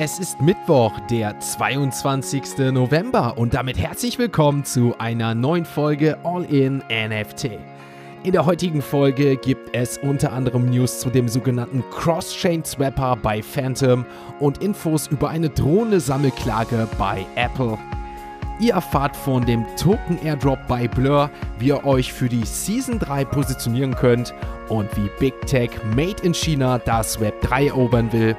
Es ist Mittwoch, der 22. November und damit herzlich willkommen zu einer neuen Folge All in NFT. In der heutigen Folge gibt es unter anderem News zu dem sogenannten Cross-Chain Swapper bei Phantom und Infos über eine drohende Sammelklage bei Apple. Ihr erfahrt von dem Token Airdrop bei Blur, wie ihr euch für die Season 3 positionieren könnt und wie Big Tech Made in China das Web 3 erobern will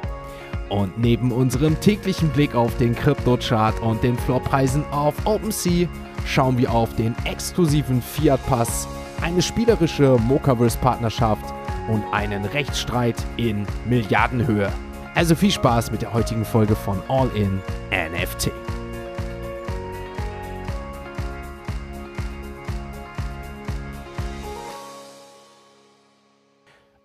und neben unserem täglichen Blick auf den Krypto-Chart und den Floorpreisen auf OpenSea schauen wir auf den exklusiven Fiat-Pass, eine spielerische Mokaverse-Partnerschaft und einen Rechtsstreit in Milliardenhöhe. Also viel Spaß mit der heutigen Folge von All in NFT.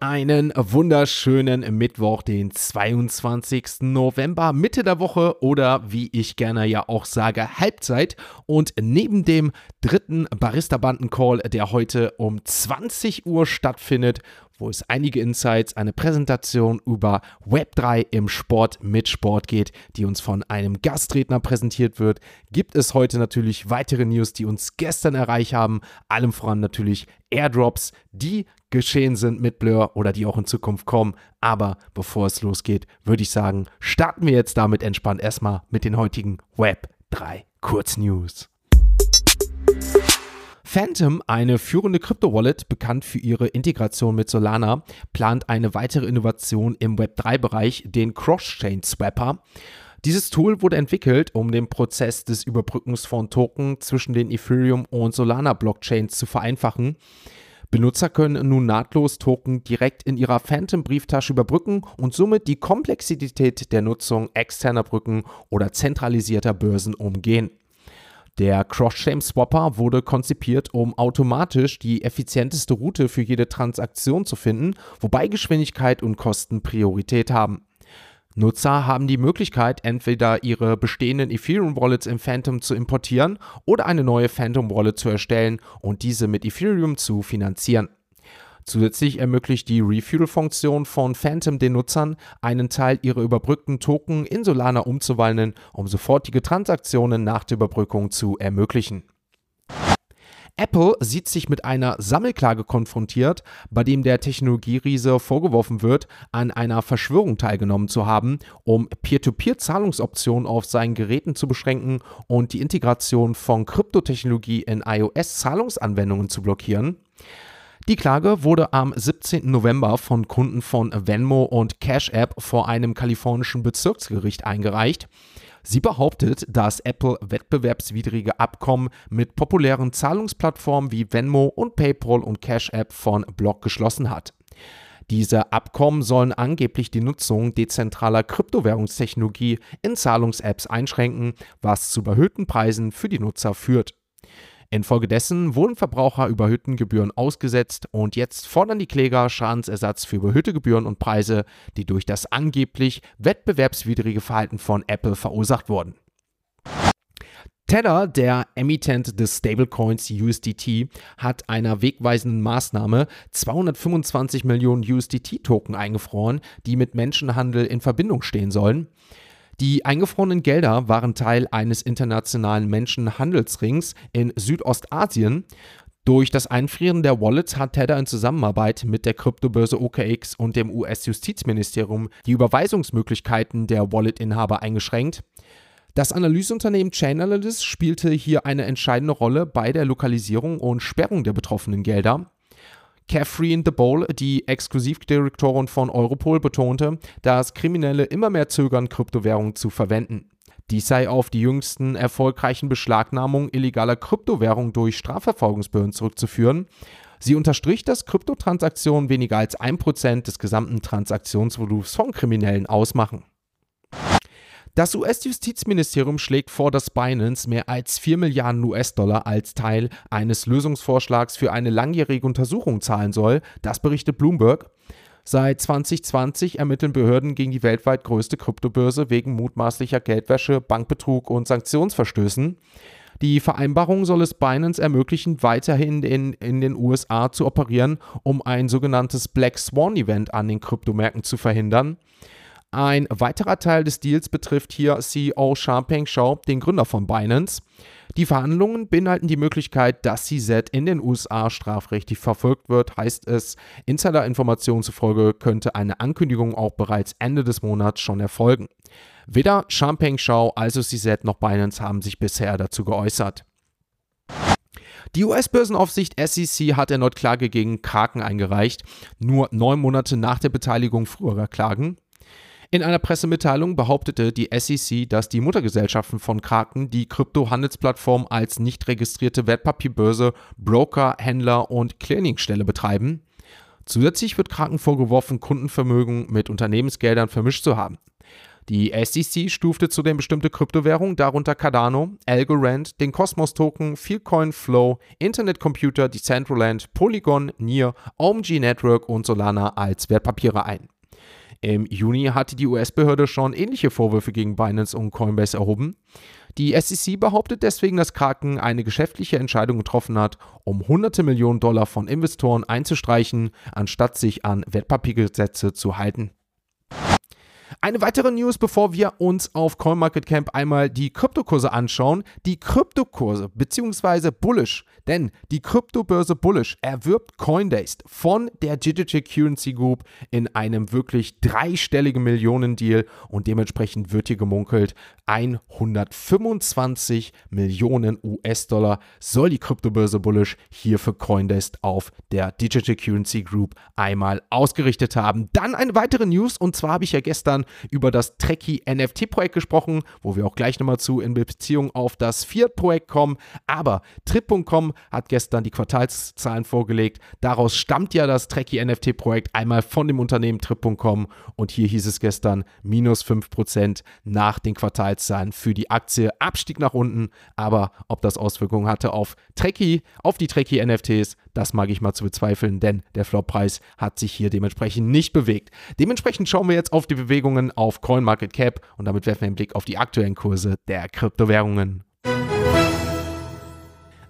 Einen wunderschönen Mittwoch, den 22. November, Mitte der Woche oder wie ich gerne ja auch sage, Halbzeit. Und neben dem dritten Barista-Banden-Call, der heute um 20 Uhr stattfindet, wo es einige Insights, eine Präsentation über Web3 im Sport mit Sport geht, die uns von einem Gastredner präsentiert wird, gibt es heute natürlich weitere News, die uns gestern erreicht haben, allem voran natürlich Airdrops, die geschehen sind mit Blur oder die auch in Zukunft kommen. Aber bevor es losgeht, würde ich sagen, starten wir jetzt damit entspannt erstmal mit den heutigen Web3 Kurznews. Phantom, eine führende Krypto-Wallet, bekannt für ihre Integration mit Solana, plant eine weitere Innovation im Web3-Bereich, den Cross-Chain Swapper. Dieses Tool wurde entwickelt, um den Prozess des Überbrückens von Token zwischen den Ethereum und Solana Blockchains zu vereinfachen. Benutzer können nun nahtlos Token direkt in ihrer Phantom-Brieftasche überbrücken und somit die Komplexität der Nutzung externer Brücken oder zentralisierter Börsen umgehen. Der Cross-Chain-Swapper wurde konzipiert, um automatisch die effizienteste Route für jede Transaktion zu finden, wobei Geschwindigkeit und Kosten Priorität haben. Nutzer haben die Möglichkeit, entweder ihre bestehenden Ethereum-Wallets in Phantom zu importieren oder eine neue Phantom-Wallet zu erstellen und diese mit Ethereum zu finanzieren. Zusätzlich ermöglicht die Refuel-Funktion von Phantom den Nutzern, einen Teil ihrer überbrückten Token in Solana umzuwandeln, um sofortige Transaktionen nach der Überbrückung zu ermöglichen. Apple sieht sich mit einer Sammelklage konfrontiert, bei dem der Technologieriese vorgeworfen wird, an einer Verschwörung teilgenommen zu haben, um Peer-to-Peer-Zahlungsoptionen auf seinen Geräten zu beschränken und die Integration von Kryptotechnologie in iOS-Zahlungsanwendungen zu blockieren. Die Klage wurde am 17. November von Kunden von Venmo und Cash App vor einem kalifornischen Bezirksgericht eingereicht. Sie behauptet, dass Apple wettbewerbswidrige Abkommen mit populären Zahlungsplattformen wie Venmo und PayPal und Cash App von Block geschlossen hat. Diese Abkommen sollen angeblich die Nutzung dezentraler Kryptowährungstechnologie in Zahlungs-Apps einschränken, was zu überhöhten Preisen für die Nutzer führt. Infolgedessen wurden Verbraucher überhöhten Gebühren ausgesetzt und jetzt fordern die Kläger Schadensersatz für überhöhte Gebühren und Preise, die durch das angeblich wettbewerbswidrige Verhalten von Apple verursacht wurden. Tether, der Emittent des Stablecoins USDT, hat einer wegweisenden Maßnahme 225 Millionen USDT-Token eingefroren, die mit Menschenhandel in Verbindung stehen sollen. Die eingefrorenen Gelder waren Teil eines internationalen Menschenhandelsrings in Südostasien. Durch das Einfrieren der Wallets hat Tether in Zusammenarbeit mit der Kryptobörse OKX und dem US-Justizministerium die Überweisungsmöglichkeiten der Wallet-Inhaber eingeschränkt. Das Analyseunternehmen Chainalysis spielte hier eine entscheidende Rolle bei der Lokalisierung und Sperrung der betroffenen Gelder. Catherine de Boll, die Exklusivdirektorin von Europol, betonte, dass Kriminelle immer mehr zögern, Kryptowährungen zu verwenden. Dies sei auf die jüngsten erfolgreichen Beschlagnahmungen illegaler Kryptowährungen durch Strafverfolgungsbehörden zurückzuführen. Sie unterstrich, dass Kryptotransaktionen weniger als 1% des gesamten Transaktionsvolumens von Kriminellen ausmachen. Das US-Justizministerium schlägt vor, dass Binance mehr als 4 Milliarden US-Dollar als Teil eines Lösungsvorschlags für eine langjährige Untersuchung zahlen soll. Das berichtet Bloomberg. Seit 2020 ermitteln Behörden gegen die weltweit größte Kryptobörse wegen mutmaßlicher Geldwäsche, Bankbetrug und Sanktionsverstößen. Die Vereinbarung soll es Binance ermöglichen, weiterhin in, in den USA zu operieren, um ein sogenanntes Black Swan Event an den Kryptomärkten zu verhindern. Ein weiterer Teil des Deals betrifft hier CEO Xiaopeng Shao, den Gründer von Binance. Die Verhandlungen beinhalten die Möglichkeit, dass CZ in den USA strafrechtlich verfolgt wird. Heißt es, Insider-Informationen zufolge könnte eine Ankündigung auch bereits Ende des Monats schon erfolgen. Weder Champagne Shao also CZ noch Binance haben sich bisher dazu geäußert. Die US-Börsenaufsicht SEC hat erneut Klage gegen Kraken eingereicht, nur neun Monate nach der Beteiligung früherer Klagen. In einer Pressemitteilung behauptete die SEC, dass die Muttergesellschaften von Kraken die Krypto-Handelsplattform als nicht registrierte Wertpapierbörse, Broker, Händler und Clearingstelle betreiben. Zusätzlich wird Kraken vorgeworfen, Kundenvermögen mit Unternehmensgeldern vermischt zu haben. Die SEC stufte zudem bestimmte Kryptowährungen, darunter Cardano, Algorand, den Cosmos-Token, Feelcoin Flow, Internet Computer, Decentraland, Polygon, Near, OMG Network und Solana als Wertpapiere ein. Im Juni hatte die US-Behörde schon ähnliche Vorwürfe gegen Binance und Coinbase erhoben. Die SEC behauptet deswegen, dass Kraken eine geschäftliche Entscheidung getroffen hat, um hunderte Millionen Dollar von Investoren einzustreichen, anstatt sich an Wertpapiergesetze zu halten. Eine weitere News, bevor wir uns auf CoinMarketCamp einmal die Kryptokurse anschauen. Die Kryptokurse bzw. Bullish, denn die Kryptobörse Bullish erwirbt Coindays von der Digital Currency Group in einem wirklich dreistelligen Millionendeal und dementsprechend wird hier gemunkelt, 125 Millionen US-Dollar soll die Kryptobörse Bullish hier für Coindays auf der Digital Currency Group einmal ausgerichtet haben. Dann eine weitere News und zwar habe ich ja gestern über das Trekkie NFT-Projekt gesprochen, wo wir auch gleich nochmal zu in Beziehung auf das Fiat-Projekt kommen. Aber Trip.com hat gestern die Quartalszahlen vorgelegt. Daraus stammt ja das Trekkie NFT-Projekt einmal von dem Unternehmen Trip.com und hier hieß es gestern minus 5% nach den Quartalszahlen für die Aktie. Abstieg nach unten, aber ob das Auswirkungen hatte auf Trekkie, auf die Trekkie NFTs, das mag ich mal zu bezweifeln, denn der Flop-Preis hat sich hier dementsprechend nicht bewegt. Dementsprechend schauen wir jetzt auf die Bewegungen auf CoinMarketCap und damit werfen wir einen Blick auf die aktuellen Kurse der Kryptowährungen.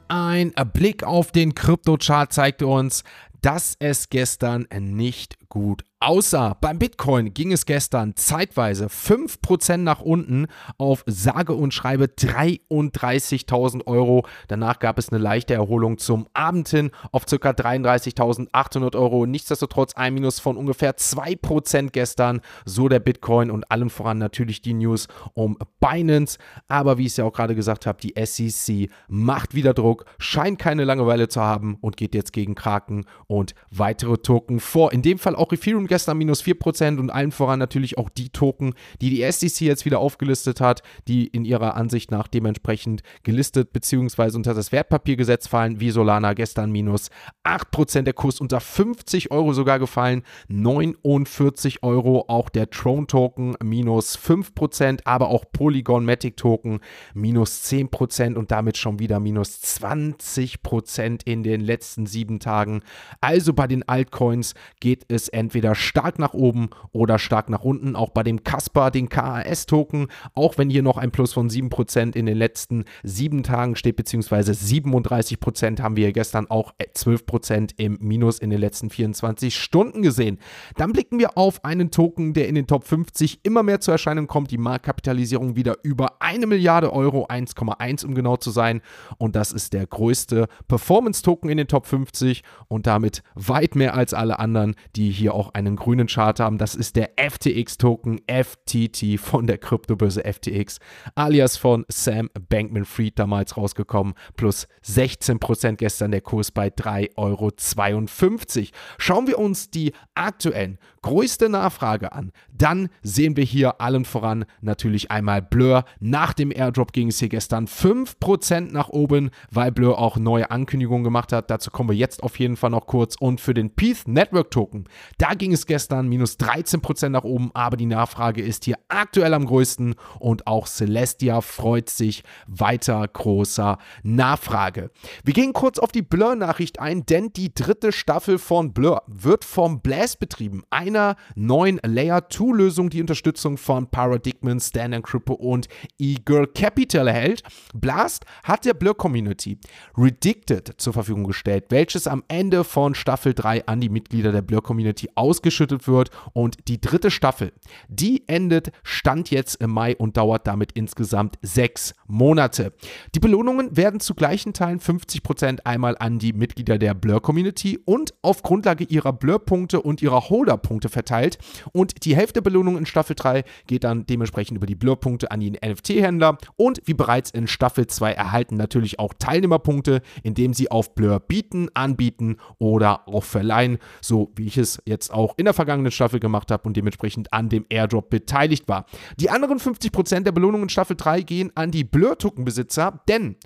Ein Blick auf den Kryptochart zeigte uns, dass es gestern nicht gut aussah. Beim Bitcoin ging es gestern zeitweise 5% nach unten auf sage und schreibe 33.000 Euro. Danach gab es eine leichte Erholung zum Abend hin auf ca. 33.800 Euro. Nichtsdestotrotz ein Minus von ungefähr 2% gestern. So der Bitcoin und allem voran natürlich die News um Binance. Aber wie ich es ja auch gerade gesagt habe, die SEC macht wieder Druck, scheint keine Langeweile zu haben und geht jetzt gegen Kraken und weitere Token vor. In dem Fall auch Ethereum gestern minus 4% und allen voran natürlich auch die Token, die die SEC jetzt wieder aufgelistet hat, die in ihrer Ansicht nach dementsprechend gelistet bzw. unter das Wertpapiergesetz fallen, wie Solana gestern minus 8%, der Kurs unter 50 Euro sogar gefallen, 49 Euro, auch der Throne Token minus 5%, aber auch Polygon Matic Token minus 10% und damit schon wieder minus 20% in den letzten sieben Tagen. Also bei den Altcoins geht es entweder stark nach oben oder stark nach unten. Auch bei dem Casper, den KAS-Token, auch wenn hier noch ein Plus von 7% in den letzten sieben Tagen steht, beziehungsweise 37% haben wir gestern auch 12% im Minus in den letzten 24 Stunden gesehen. Dann blicken wir auf einen Token, der in den Top 50 immer mehr zur Erscheinung kommt. Die Marktkapitalisierung wieder über eine Milliarde Euro, 1,1 um genau zu sein. Und das ist der größte Performance-Token in den Top 50 und damit weit mehr als alle anderen, die hier auch einen grünen Chart haben. Das ist der FTX-Token FTT von der Kryptobörse FTX, alias von Sam Bankman-Fried damals rausgekommen. Plus 16% gestern der Kurs bei 3,52 Euro. Schauen wir uns die aktuellen größte Nachfrage an. Dann sehen wir hier allen voran natürlich einmal Blur. Nach dem Airdrop ging es hier gestern 5% nach oben, weil Blur auch neue Ankündigungen gemacht hat. Dazu kommen wir jetzt auf jeden Fall noch kurz. Und für den PETH Network Token, da ging es gestern minus 13% nach oben, aber die Nachfrage ist hier aktuell am größten und auch Celestia freut sich weiter großer Nachfrage. Wir gehen kurz auf die Blur-Nachricht ein, denn die dritte Staffel von Blur wird vom Blast betrieben. Ein einer neuen Layer 2-Lösung die Unterstützung von Paradigmen, Stand Crypto und Eagle Capital erhält. Blast hat der Blur Community Redicted zur Verfügung gestellt, welches am Ende von Staffel 3 an die Mitglieder der Blur Community Community ausgeschüttet wird. Und die dritte Staffel, die endet, stand jetzt im Mai und dauert damit insgesamt sechs Monate. Die Belohnungen werden zu gleichen Teilen 50% einmal an die Mitglieder der Blur-Community und auf Grundlage ihrer Blur-Punkte und ihrer Holder-Punkte verteilt. Und die Hälfte der Belohnung in Staffel 3 geht dann dementsprechend über die Blur-Punkte an die NFT-Händler. Und wie bereits in Staffel 2 erhalten natürlich auch Teilnehmerpunkte, indem sie auf Blur bieten, anbieten oder auch verleihen, so wie ich es jetzt auch in der vergangenen Staffel gemacht habe und dementsprechend an dem Airdrop beteiligt war. Die anderen 50% der Belohnungen in Staffel 3 gehen an die Blur-Token-Besitzer, denn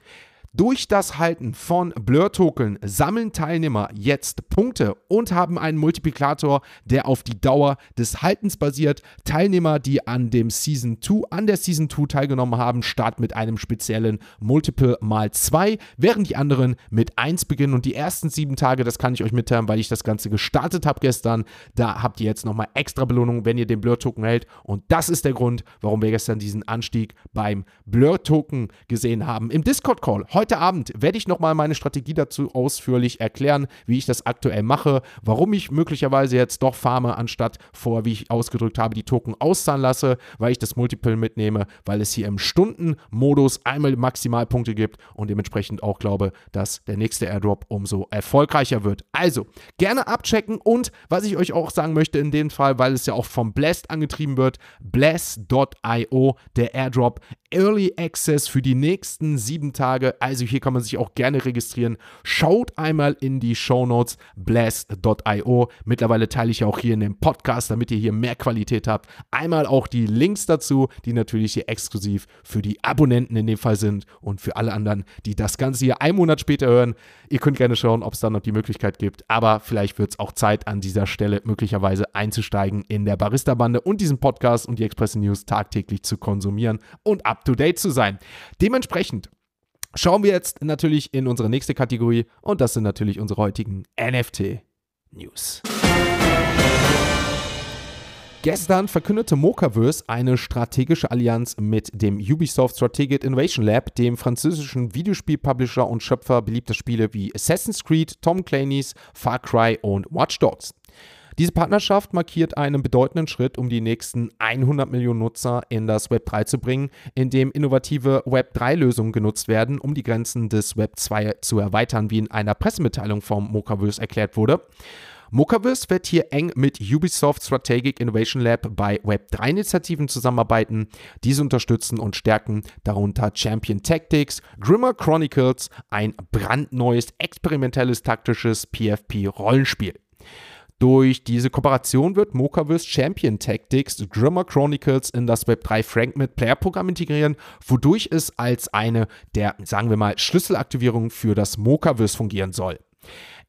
durch das Halten von Blur-Token sammeln Teilnehmer jetzt Punkte und haben einen Multiplikator, der auf die Dauer des Haltens basiert. Teilnehmer, die an dem Season 2, an der Season 2 teilgenommen haben, starten mit einem speziellen Multiple mal 2, während die anderen mit 1 beginnen. Und die ersten sieben Tage, das kann ich euch mitteilen, weil ich das Ganze gestartet habe gestern, da habt ihr jetzt nochmal extra Belohnung, wenn ihr den Blur-Token hält. Und das ist der Grund, warum wir gestern diesen Anstieg beim Blur-Token gesehen haben. Im Discord-Call Heute Abend werde ich nochmal meine Strategie dazu ausführlich erklären, wie ich das aktuell mache, warum ich möglicherweise jetzt doch farme, anstatt vor, wie ich ausgedrückt habe, die Token auszahlen lasse, weil ich das Multiple mitnehme, weil es hier im Stundenmodus einmal Maximalpunkte gibt und dementsprechend auch glaube, dass der nächste Airdrop umso erfolgreicher wird. Also, gerne abchecken und was ich euch auch sagen möchte in dem Fall, weil es ja auch vom Blast angetrieben wird, blast.io, der Airdrop Early Access für die nächsten sieben Tage. Also hier kann man sich auch gerne registrieren. Schaut einmal in die Show Notes blast.io. Mittlerweile teile ich ja auch hier in dem Podcast, damit ihr hier mehr Qualität habt. Einmal auch die Links dazu, die natürlich hier exklusiv für die Abonnenten in dem Fall sind und für alle anderen, die das Ganze hier einen Monat später hören. Ihr könnt gerne schauen, ob es da noch die Möglichkeit gibt. Aber vielleicht wird es auch Zeit an dieser Stelle möglicherweise einzusteigen in der Barista-Bande und diesen Podcast und die Express News tagtäglich zu konsumieren und ab up-to-date zu sein. Dementsprechend schauen wir jetzt natürlich in unsere nächste Kategorie und das sind natürlich unsere heutigen NFT-News. Gestern verkündete Mocaverse eine strategische Allianz mit dem Ubisoft Strategic Innovation Lab, dem französischen Videospielpublisher und Schöpfer beliebter Spiele wie Assassin's Creed, Tom Clancy's, Far Cry und Watch Dogs. Diese Partnerschaft markiert einen bedeutenden Schritt, um die nächsten 100 Millionen Nutzer in das Web 3 zu bringen, indem innovative Web 3-Lösungen genutzt werden, um die Grenzen des Web 2 zu erweitern, wie in einer Pressemitteilung vom Mocaverse erklärt wurde. Mocaverse wird hier eng mit Ubisoft Strategic Innovation Lab bei Web3-Initiativen zusammenarbeiten, diese unterstützen und stärken, darunter Champion Tactics, Grimmer Chronicles, ein brandneues experimentelles taktisches PFP-Rollenspiel. Durch diese Kooperation wird Mocaverse Champion Tactics Grimmer Chronicles in das Web3 Frank mit Player Programm integrieren, wodurch es als eine der, sagen wir mal, Schlüsselaktivierungen für das Mocaverse fungieren soll.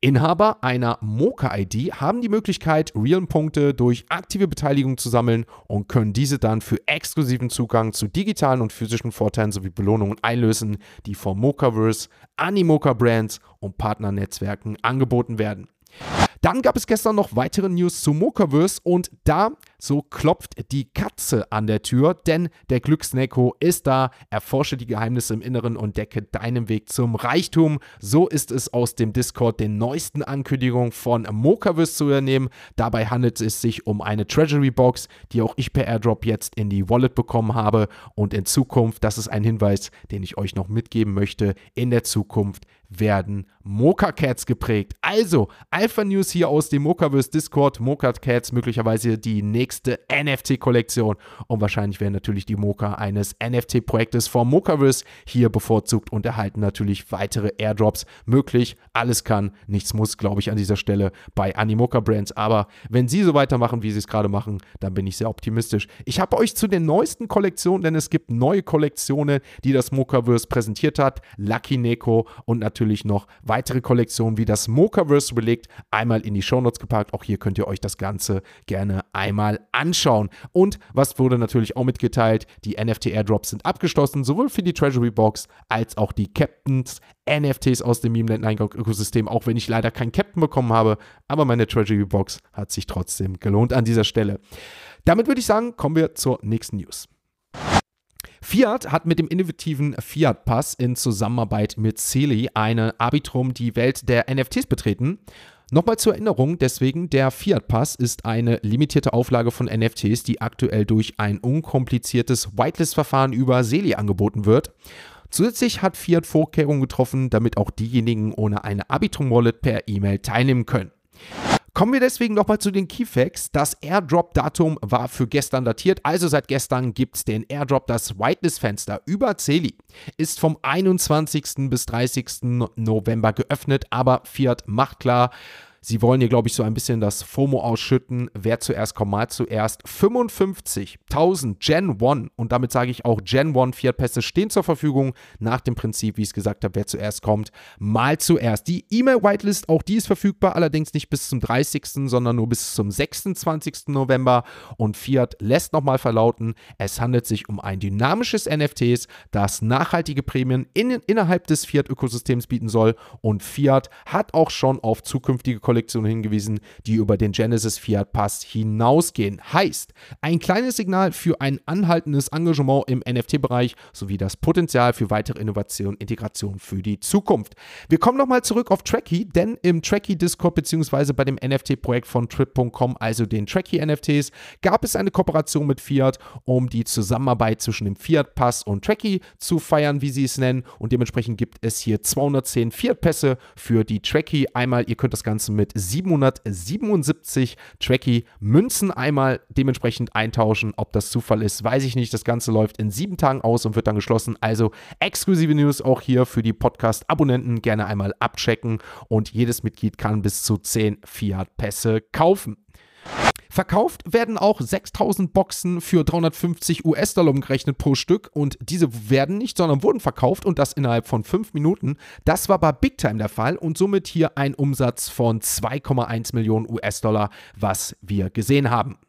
Inhaber einer Mocha-ID haben die Möglichkeit, Realm-Punkte durch aktive Beteiligung zu sammeln und können diese dann für exklusiven Zugang zu digitalen und physischen Vorteilen sowie Belohnungen einlösen, die vom Mochaverse, Animoca-Brands und Partnernetzwerken angeboten werden. Dann gab es gestern noch weitere News zu Mokaverse und da so klopft die Katze an der Tür, denn der Glücksneko ist da. Erforsche die Geheimnisse im Inneren und decke deinen Weg zum Reichtum. So ist es aus dem Discord den neuesten Ankündigungen von Mokaverse zu übernehmen. Dabei handelt es sich um eine Treasury Box, die auch ich per Airdrop jetzt in die Wallet bekommen habe. Und in Zukunft, das ist ein Hinweis, den ich euch noch mitgeben möchte, in der Zukunft werden Mocha Cats geprägt. Also, Alpha News hier aus dem Mochaverse Discord. Mocha Cats möglicherweise die nächste NFT-Kollektion. Und wahrscheinlich werden natürlich die Mocha eines NFT-Projektes vom Mochaverse hier bevorzugt und erhalten natürlich weitere Airdrops möglich. Alles kann, nichts muss, glaube ich, an dieser Stelle bei Animoca Brands. Aber wenn sie so weitermachen, wie sie es gerade machen, dann bin ich sehr optimistisch. Ich habe euch zu den neuesten Kollektionen, denn es gibt neue Kollektionen, die das Mochaverse präsentiert hat. Lucky Neko und natürlich noch weitere Kollektionen wie das Mochaverse belegt, einmal in die Shownotes gepackt. Auch hier könnt ihr euch das Ganze gerne einmal anschauen. Und was wurde natürlich auch mitgeteilt, die NFT-Airdrops sind abgeschlossen, sowohl für die Treasury Box als auch die Captains NFTs aus dem Meme-Ökosystem, auch wenn ich leider keinen Captain bekommen habe, aber meine Treasury Box hat sich trotzdem gelohnt an dieser Stelle. Damit würde ich sagen, kommen wir zur nächsten News. Fiat hat mit dem innovativen Fiat Pass in Zusammenarbeit mit Celi eine Arbitrum die Welt der NFTs betreten. Nochmal zur Erinnerung, deswegen, der Fiat Pass ist eine limitierte Auflage von NFTs, die aktuell durch ein unkompliziertes Whitelist-Verfahren über Seli angeboten wird. Zusätzlich hat Fiat Vorkehrungen getroffen, damit auch diejenigen ohne eine Arbitrum-Wallet per E-Mail teilnehmen können. Kommen wir deswegen nochmal zu den Keyfacts. Das Airdrop-Datum war für gestern datiert, also seit gestern gibt es den Airdrop. Das Whitelist-Fenster über Celi ist vom 21. bis 30. November geöffnet, aber Fiat macht klar, Sie wollen hier, glaube ich, so ein bisschen das FOMO ausschütten. Wer zuerst kommt, mal zuerst. 55.000 Gen 1 und damit sage ich auch Gen 1 Fiat-Pässe stehen zur Verfügung nach dem Prinzip, wie ich es gesagt habe, wer zuerst kommt, mal zuerst. Die E-Mail-Whitelist, auch die ist verfügbar, allerdings nicht bis zum 30., sondern nur bis zum 26. November und Fiat lässt nochmal verlauten, es handelt sich um ein dynamisches NFTs, das nachhaltige Prämien in, innerhalb des Fiat-Ökosystems bieten soll und Fiat hat auch schon auf zukünftige Kollektion hingewiesen, die über den Genesis Fiat Pass hinausgehen. Heißt, ein kleines Signal für ein anhaltendes Engagement im NFT-Bereich sowie das Potenzial für weitere Innovation und Integration für die Zukunft. Wir kommen nochmal zurück auf Tracky, denn im Tracky Discord bzw. bei dem NFT-Projekt von Trip.com, also den Tracky NFTs, gab es eine Kooperation mit Fiat, um die Zusammenarbeit zwischen dem Fiat Pass und Tracky zu feiern, wie sie es nennen. Und dementsprechend gibt es hier 210 Fiat Pässe für die Tracky. Einmal, ihr könnt das Ganze mit 777 Tracky Münzen einmal dementsprechend eintauschen. Ob das Zufall ist, weiß ich nicht. Das Ganze läuft in sieben Tagen aus und wird dann geschlossen. Also exklusive News auch hier für die Podcast-Abonnenten gerne einmal abchecken und jedes Mitglied kann bis zu 10 Fiat-Pässe kaufen. Verkauft werden auch 6000 Boxen für 350 US-Dollar umgerechnet pro Stück und diese werden nicht, sondern wurden verkauft und das innerhalb von 5 Minuten. Das war bei Big Time der Fall und somit hier ein Umsatz von 2,1 Millionen US-Dollar, was wir gesehen haben.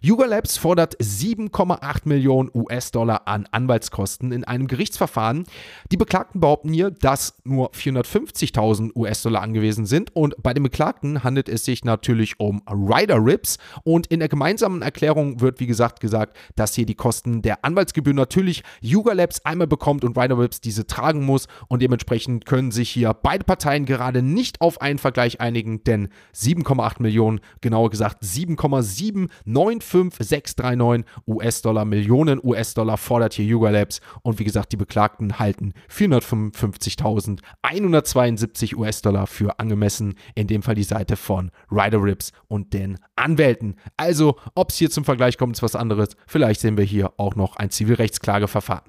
Yuga Labs fordert 7,8 Millionen US-Dollar an Anwaltskosten in einem Gerichtsverfahren. Die Beklagten behaupten hier, dass nur 450.000 US-Dollar angewiesen sind. Und bei den Beklagten handelt es sich natürlich um Rider Rips und in der gemeinsamen Erklärung wird wie gesagt gesagt, dass hier die Kosten der Anwaltsgebühr natürlich Yuga Labs einmal bekommt und Rider Rips diese tragen muss. Und dementsprechend können sich hier beide Parteien gerade nicht auf einen Vergleich einigen, denn 7,8 Millionen, genauer gesagt 7,795 5639 US-Dollar, Millionen US-Dollar fordert hier Yuga Labs. Und wie gesagt, die Beklagten halten 455.172 US-Dollar für angemessen. In dem Fall die Seite von Rider Rips und den Anwälten. Also, ob es hier zum Vergleich kommt, ist was anderes. Vielleicht sehen wir hier auch noch ein Zivilrechtsklageverfahren.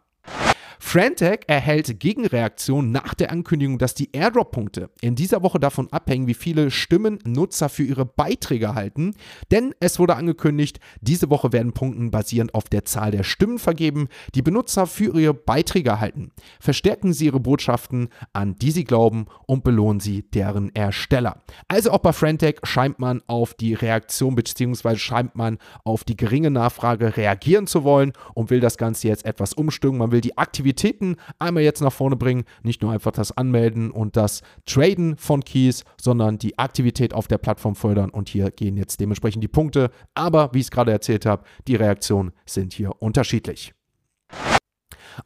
Frantech erhält Gegenreaktion nach der Ankündigung, dass die Airdrop-Punkte in dieser Woche davon abhängen, wie viele Stimmen Nutzer für ihre Beiträge halten. Denn es wurde angekündigt, diese Woche werden Punkte basierend auf der Zahl der Stimmen vergeben, die Benutzer für ihre Beiträge erhalten. Verstärken sie ihre Botschaften, an die sie glauben und belohnen sie deren Ersteller. Also auch bei Frantech scheint man auf die Reaktion bzw. scheint man auf die geringe Nachfrage reagieren zu wollen und will das Ganze jetzt etwas umstimmen. Man will die Aktivität Aktivitäten einmal jetzt nach vorne bringen. Nicht nur einfach das Anmelden und das Traden von Keys, sondern die Aktivität auf der Plattform fördern. Und hier gehen jetzt dementsprechend die Punkte. Aber wie ich es gerade erzählt habe, die Reaktionen sind hier unterschiedlich.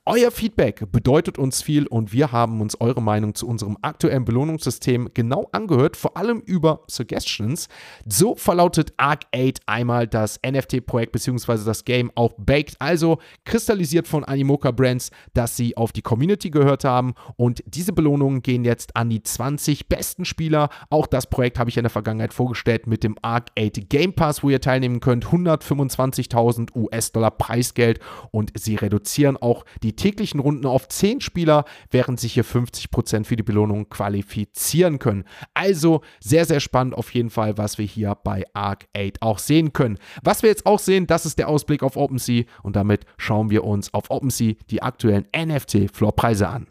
Euer Feedback bedeutet uns viel und wir haben uns eure Meinung zu unserem aktuellen Belohnungssystem genau angehört, vor allem über Suggestions. So verlautet Arc 8 einmal das NFT-Projekt bzw. das Game auch Baked, also kristallisiert von Animoca Brands, dass sie auf die Community gehört haben und diese Belohnungen gehen jetzt an die 20 besten Spieler. Auch das Projekt habe ich in der Vergangenheit vorgestellt mit dem Arc 8 Game Pass, wo ihr teilnehmen könnt. 125.000 US-Dollar Preisgeld und sie reduzieren auch die täglichen Runden auf 10 Spieler, während sich hier 50% für die Belohnung qualifizieren können. Also sehr, sehr spannend auf jeden Fall, was wir hier bei Arc 8 auch sehen können. Was wir jetzt auch sehen, das ist der Ausblick auf OpenSea und damit schauen wir uns auf OpenSea die aktuellen NFT-Floorpreise an.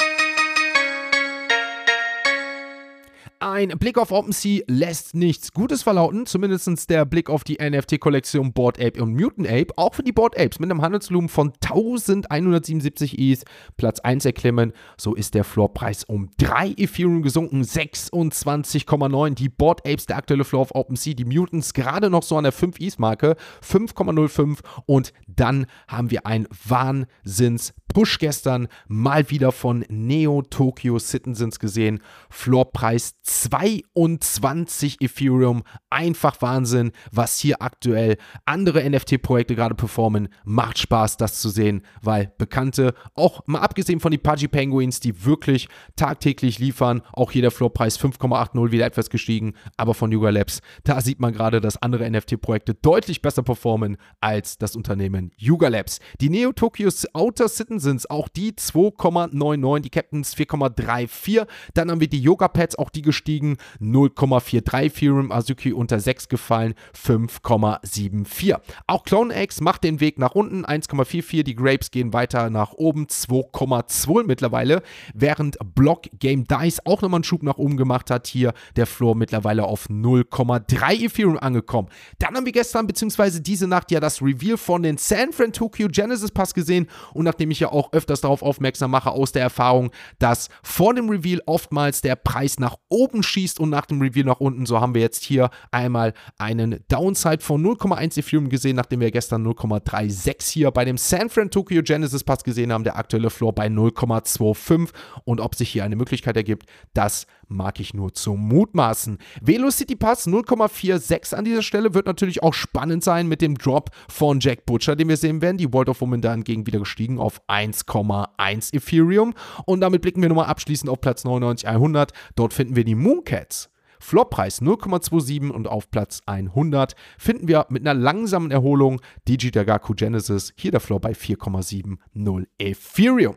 Ein Blick auf OpenSea lässt nichts Gutes verlauten, zumindest der Blick auf die NFT-Kollektion Board Ape und Mutant Ape, auch für die Board Apes mit einem Handelsvolumen von 1177 ETH Platz 1 erklimmen. So ist der Floorpreis um 3 Ethereum gesunken, 26,9. Die Board Apes, der aktuelle Floor auf OpenSea, die Mutants gerade noch so an der 5 ETH-Marke, 5,05 und dann haben wir ein Wahnsinns Push gestern mal wieder von Neo Tokyo Citizens gesehen. Floorpreis 22 Ethereum. Einfach Wahnsinn, was hier aktuell andere NFT-Projekte gerade performen. Macht Spaß, das zu sehen, weil Bekannte, auch mal abgesehen von den Pudgy Penguins, die wirklich tagtäglich liefern, auch hier der Floorpreis 5,80 wieder etwas gestiegen, aber von Yuga Labs, da sieht man gerade, dass andere NFT-Projekte deutlich besser performen als das Unternehmen Yuga Labs. Die Neo Tokyos Outer Citizens, auch die 2,99, die Captains 4,34. Dann haben wir die Yoga Pads, auch die gestiegen, 0,43 Ethereum, Azuki unter 6 gefallen, 5,74. Auch Clone X macht den Weg nach unten, 1,44. Die Grapes gehen weiter nach oben, 2,2 mittlerweile, während Block Game Dice auch nochmal einen Schub nach oben gemacht hat. Hier der Floor mittlerweile auf 0,3 Ethereum angekommen. Dann haben wir gestern bzw. diese Nacht ja das Reveal von den San Fran Tokyo Genesis Pass gesehen und nachdem ich ja auch öfters darauf aufmerksam mache aus der Erfahrung, dass vor dem Reveal oftmals der Preis nach oben schießt und nach dem Reveal nach unten, so haben wir jetzt hier einmal einen Downside von 0,1 Ethereum gesehen, nachdem wir gestern 0,36 hier bei dem San Fran Tokyo Genesis Pass gesehen haben, der aktuelle Floor bei 0,25 und ob sich hier eine Möglichkeit ergibt, das mag ich nur zu mutmaßen. Velocity Pass 0,46 an dieser Stelle wird natürlich auch spannend sein mit dem Drop von Jack Butcher, den wir sehen werden. Die World of Woman dahingegen wieder gestiegen auf 1,1 Ethereum. Und damit blicken wir nochmal abschließend auf Platz 99100. Dort finden wir die Mooncats. Floppreis 0,27 und auf Platz 100 finden wir mit einer langsamen Erholung Digi Dagaku Genesis, hier der Floor bei 4,70 Ethereum.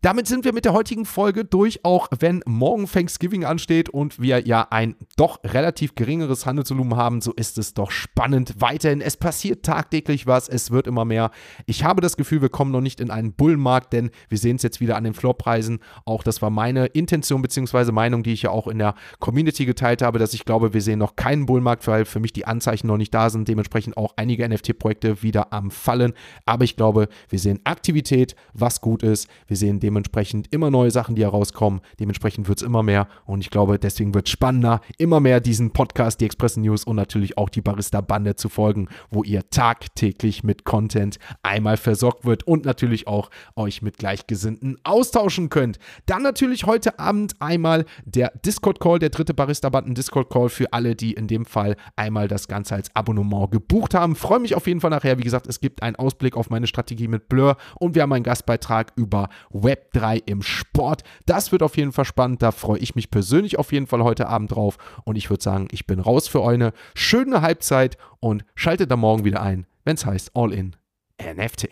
Damit sind wir mit der heutigen Folge durch, auch wenn morgen Thanksgiving ansteht und wir ja ein doch relativ geringeres Handelsvolumen haben, so ist es doch spannend weiterhin. Es passiert tagtäglich was, es wird immer mehr. Ich habe das Gefühl, wir kommen noch nicht in einen Bullenmarkt, denn wir sehen es jetzt wieder an den Floorpreisen. Auch das war meine Intention bzw. Meinung, die ich ja auch in der Community geteilt habe, dass ich glaube, wir sehen noch keinen Bullenmarkt, weil für mich die Anzeichen noch nicht da sind. Dementsprechend auch einige NFT-Projekte wieder am Fallen. Aber ich glaube, wir sehen Aktivität, was gut ist. Wir sehen dementsprechend immer neue Sachen, die herauskommen. Dementsprechend wird es immer mehr und ich glaube, deswegen wird es spannender, immer mehr diesen Podcast, die Express News und natürlich auch die Barista-Bande zu folgen, wo ihr tagtäglich mit Content einmal versorgt wird und natürlich auch euch mit Gleichgesinnten austauschen könnt. Dann natürlich heute Abend einmal der Discord-Call, der dritte Barista-Banden-Discord-Call für alle, die in dem Fall einmal das Ganze als Abonnement gebucht haben. Freue mich auf jeden Fall nachher. Wie gesagt, es gibt einen Ausblick auf meine Strategie mit Blur und wir haben einen Gastbeitrag über Web Web3 im Sport. Das wird auf jeden Fall spannend. Da freue ich mich persönlich auf jeden Fall heute Abend drauf. Und ich würde sagen, ich bin raus für eine schöne Halbzeit und schaltet da morgen wieder ein, wenn es heißt All in NFT.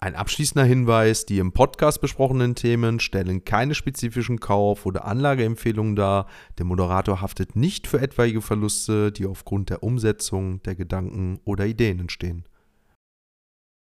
Ein abschließender Hinweis, die im Podcast besprochenen Themen stellen keine spezifischen Kauf- oder Anlageempfehlungen dar. Der Moderator haftet nicht für etwaige Verluste, die aufgrund der Umsetzung der Gedanken oder Ideen entstehen.